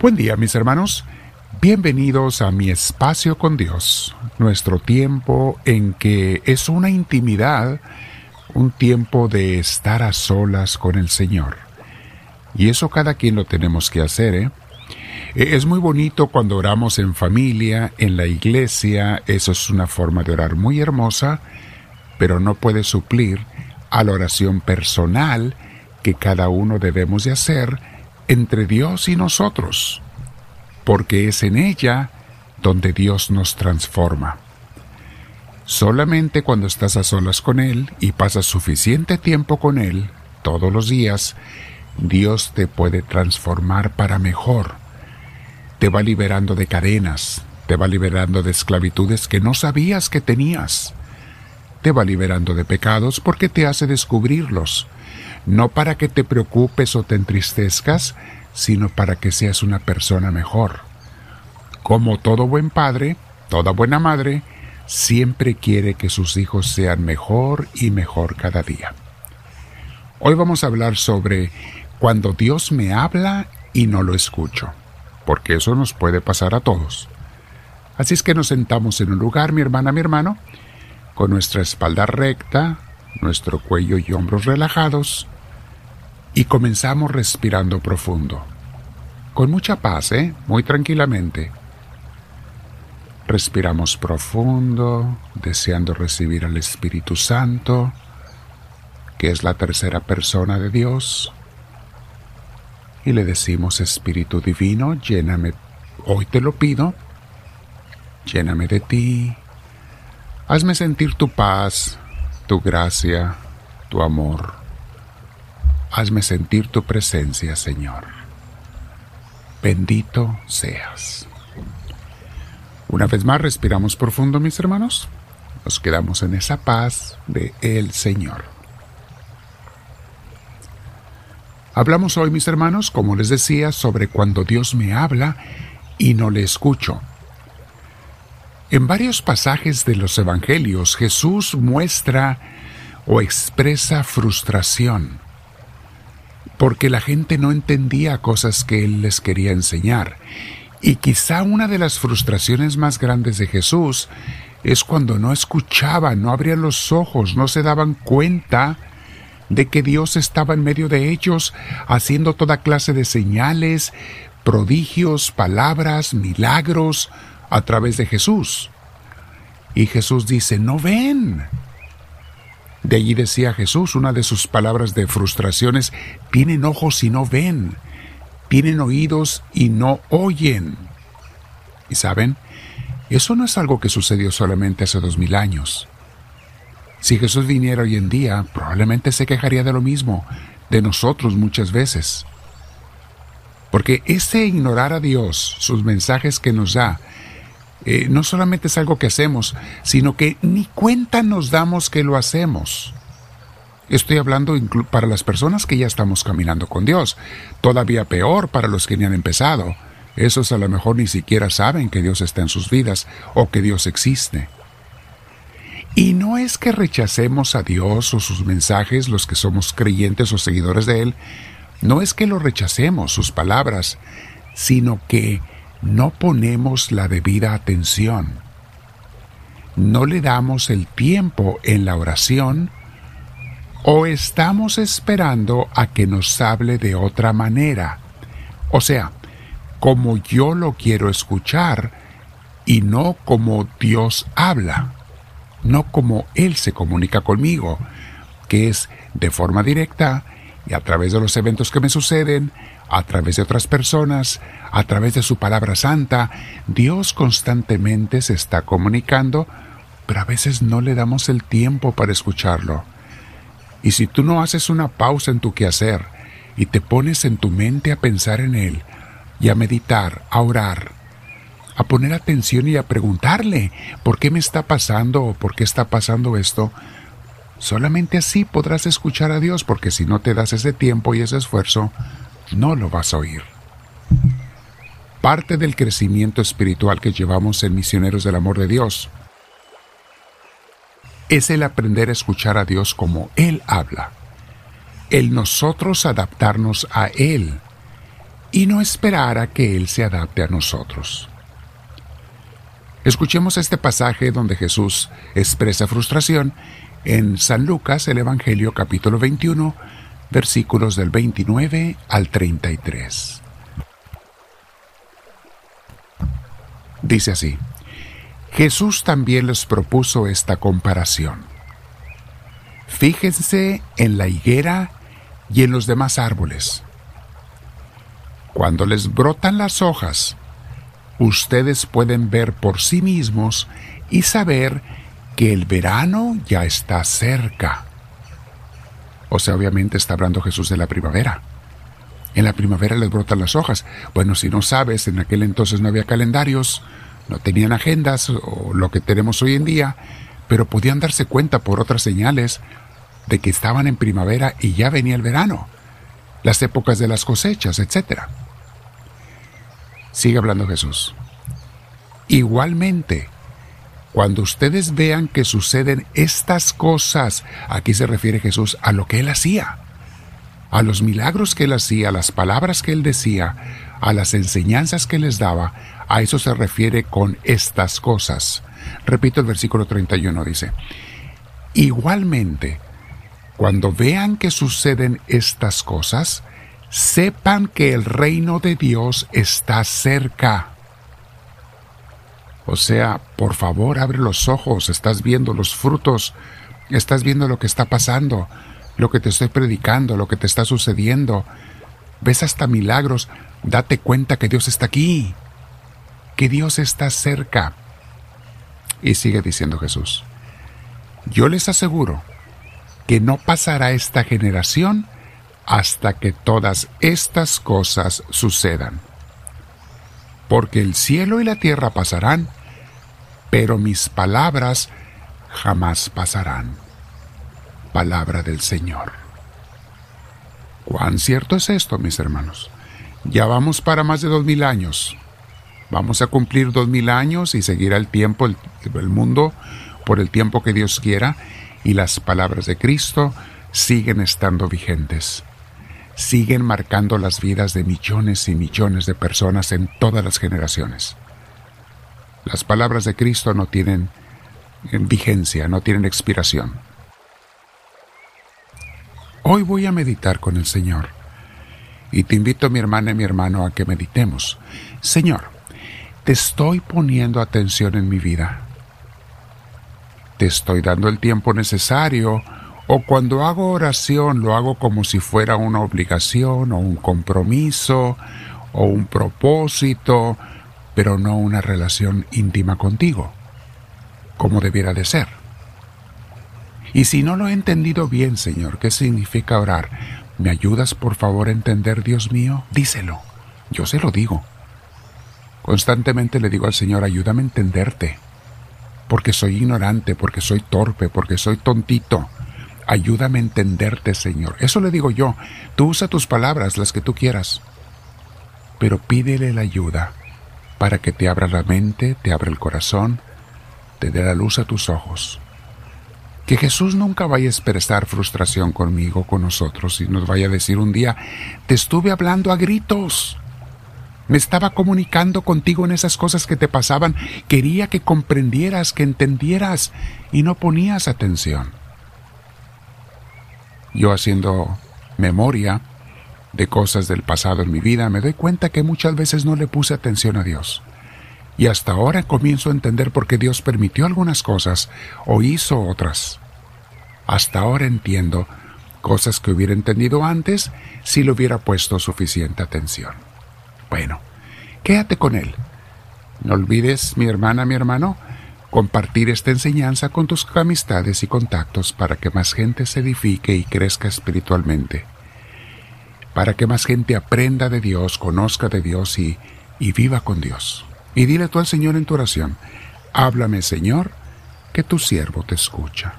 Buen día mis hermanos, bienvenidos a mi espacio con Dios, nuestro tiempo en que es una intimidad, un tiempo de estar a solas con el Señor. Y eso cada quien lo tenemos que hacer, ¿eh? E, Es muy bonito cuando oramos en familia, en la iglesia, eso es una forma de orar muy hermosa, pero no puede suplir a la oración personal que cada uno debemos de hacer entre Dios y nosotros, porque es en ella donde Dios nos transforma. Solamente cuando estás a solas con Él y pasas suficiente tiempo con Él, todos los días, Dios te puede transformar para mejor. Te va liberando de cadenas, te va liberando de esclavitudes que no sabías que tenías. Te va liberando de pecados porque te hace descubrirlos no para que te preocupes o te entristezcas, sino para que seas una persona mejor. Como todo buen padre, toda buena madre, siempre quiere que sus hijos sean mejor y mejor cada día. Hoy vamos a hablar sobre cuando Dios me habla y no lo escucho, porque eso nos puede pasar a todos. Así es que nos sentamos en un lugar, mi hermana, mi hermano, con nuestra espalda recta, nuestro cuello y hombros relajados, y comenzamos respirando profundo. Con mucha paz, ¿eh? Muy tranquilamente. Respiramos profundo, deseando recibir al Espíritu Santo, que es la tercera persona de Dios. Y le decimos, Espíritu Divino, lléname, hoy te lo pido, lléname de ti, hazme sentir tu paz, tu gracia, tu amor. Hazme sentir tu presencia, Señor. Bendito seas. Una vez más respiramos profundo, mis hermanos. Nos quedamos en esa paz de el Señor. Hablamos hoy, mis hermanos, como les decía, sobre cuando Dios me habla y no le escucho. En varios pasajes de los Evangelios Jesús muestra o expresa frustración porque la gente no entendía cosas que Él les quería enseñar. Y quizá una de las frustraciones más grandes de Jesús es cuando no escuchaban, no abrían los ojos, no se daban cuenta de que Dios estaba en medio de ellos, haciendo toda clase de señales, prodigios, palabras, milagros a través de Jesús. Y Jesús dice, no ven. De allí decía Jesús, una de sus palabras de frustraciones, tienen ojos y no ven, tienen oídos y no oyen. Y saben, eso no es algo que sucedió solamente hace dos mil años. Si Jesús viniera hoy en día, probablemente se quejaría de lo mismo, de nosotros muchas veces. Porque ese ignorar a Dios, sus mensajes que nos da, eh, no solamente es algo que hacemos, sino que ni cuenta nos damos que lo hacemos. Estoy hablando para las personas que ya estamos caminando con Dios. Todavía peor para los que ni han empezado. Esos a lo mejor ni siquiera saben que Dios está en sus vidas o que Dios existe. Y no es que rechacemos a Dios o sus mensajes, los que somos creyentes o seguidores de Él, no es que lo rechacemos, sus palabras, sino que no ponemos la debida atención. No le damos el tiempo en la oración o estamos esperando a que nos hable de otra manera. O sea, como yo lo quiero escuchar y no como Dios habla, no como Él se comunica conmigo, que es de forma directa y a través de los eventos que me suceden, a través de otras personas, a través de su palabra santa, Dios constantemente se está comunicando, pero a veces no le damos el tiempo para escucharlo. Y si tú no haces una pausa en tu quehacer y te pones en tu mente a pensar en Él, y a meditar, a orar, a poner atención y a preguntarle, ¿por qué me está pasando o por qué está pasando esto? Solamente así podrás escuchar a Dios, porque si no te das ese tiempo y ese esfuerzo, no lo vas a oír. Parte del crecimiento espiritual que llevamos en Misioneros del Amor de Dios es el aprender a escuchar a Dios como Él habla, el nosotros adaptarnos a Él y no esperar a que Él se adapte a nosotros. Escuchemos este pasaje donde Jesús expresa frustración en San Lucas, el Evangelio capítulo 21, versículos del 29 al 33. Dice así, Jesús también les propuso esta comparación. Fíjense en la higuera y en los demás árboles. Cuando les brotan las hojas, ustedes pueden ver por sí mismos y saber que el verano ya está cerca. O sea, obviamente está hablando Jesús de la primavera. En la primavera les brotan las hojas. Bueno, si no sabes, en aquel entonces no había calendarios, no tenían agendas o lo que tenemos hoy en día, pero podían darse cuenta por otras señales de que estaban en primavera y ya venía el verano, las épocas de las cosechas, etc. Sigue hablando Jesús. Igualmente, cuando ustedes vean que suceden estas cosas, aquí se refiere Jesús a lo que él hacía, a los milagros que él hacía, a las palabras que él decía, a las enseñanzas que les daba, a eso se refiere con estas cosas. Repito el versículo 31, dice, igualmente, cuando vean que suceden estas cosas, sepan que el reino de Dios está cerca. O sea, por favor, abre los ojos, estás viendo los frutos, estás viendo lo que está pasando, lo que te estoy predicando, lo que te está sucediendo. Ves hasta milagros, date cuenta que Dios está aquí, que Dios está cerca. Y sigue diciendo Jesús, yo les aseguro que no pasará esta generación hasta que todas estas cosas sucedan. Porque el cielo y la tierra pasarán, pero mis palabras jamás pasarán. Palabra del Señor. ¿Cuán cierto es esto, mis hermanos? Ya vamos para más de dos mil años. Vamos a cumplir dos mil años y seguirá el tiempo, el, el mundo, por el tiempo que Dios quiera, y las palabras de Cristo siguen estando vigentes siguen marcando las vidas de millones y millones de personas en todas las generaciones. Las palabras de Cristo no tienen vigencia, no tienen expiración. Hoy voy a meditar con el Señor y te invito, mi hermana y mi hermano, a que meditemos. Señor, te estoy poniendo atención en mi vida. Te estoy dando el tiempo necesario o cuando hago oración lo hago como si fuera una obligación o un compromiso o un propósito, pero no una relación íntima contigo, como debiera de ser. Y si no lo he entendido bien, Señor, ¿qué significa orar? ¿Me ayudas por favor a entender, Dios mío? Díselo. Yo se lo digo. Constantemente le digo al Señor, ayúdame a entenderte, porque soy ignorante, porque soy torpe, porque soy tontito Ayúdame a entenderte, Señor. Eso le digo yo. Tú usa tus palabras, las que tú quieras. Pero pídele la ayuda para que te abra la mente, te abra el corazón, te dé la luz a tus ojos. Que Jesús nunca vaya a expresar frustración conmigo, con nosotros, y nos vaya a decir un día, te estuve hablando a gritos. Me estaba comunicando contigo en esas cosas que te pasaban. Quería que comprendieras, que entendieras, y no ponías atención yo haciendo memoria de cosas del pasado en mi vida, me doy cuenta que muchas veces no le puse atención a Dios. Y hasta ahora comienzo a entender por qué Dios permitió algunas cosas o hizo otras. Hasta ahora entiendo cosas que hubiera entendido antes si le hubiera puesto suficiente atención. Bueno, quédate con Él. No olvides, mi hermana, mi hermano, compartir esta enseñanza con tus amistades y contactos para que más gente se edifique y crezca espiritualmente, para que más gente aprenda de Dios, conozca de Dios y, y viva con Dios. Y dile tú al Señor en tu oración, háblame Señor, que tu siervo te escucha.